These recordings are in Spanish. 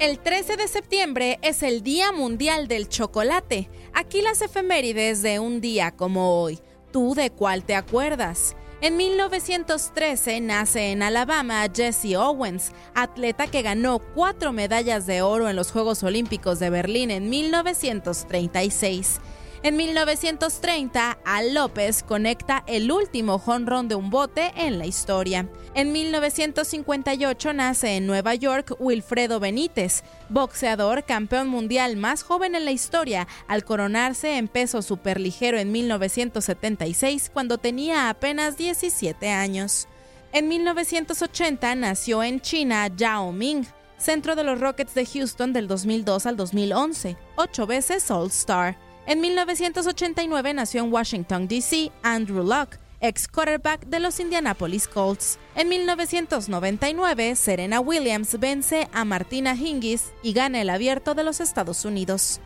El 13 de septiembre es el Día Mundial del Chocolate. Aquí las efemérides de un día como hoy. ¿Tú de cuál te acuerdas? En 1913 nace en Alabama Jesse Owens, atleta que ganó cuatro medallas de oro en los Juegos Olímpicos de Berlín en 1936. En 1930, Al López conecta el último jonrón de un bote en la historia. En 1958 nace en Nueva York Wilfredo Benítez, boxeador campeón mundial más joven en la historia, al coronarse en peso superligero en 1976 cuando tenía apenas 17 años. En 1980 nació en China Yao Ming, centro de los Rockets de Houston del 2002 al 2011, ocho veces All-Star. En 1989 nació en Washington, D.C. Andrew Luck, ex quarterback de los Indianapolis Colts. En 1999, Serena Williams vence a Martina Hingis y gana el abierto de los Estados Unidos.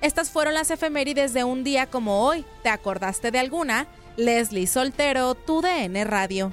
Estas fueron las efemérides de un día como hoy. ¿Te acordaste de alguna? Leslie Soltero, tu DN Radio.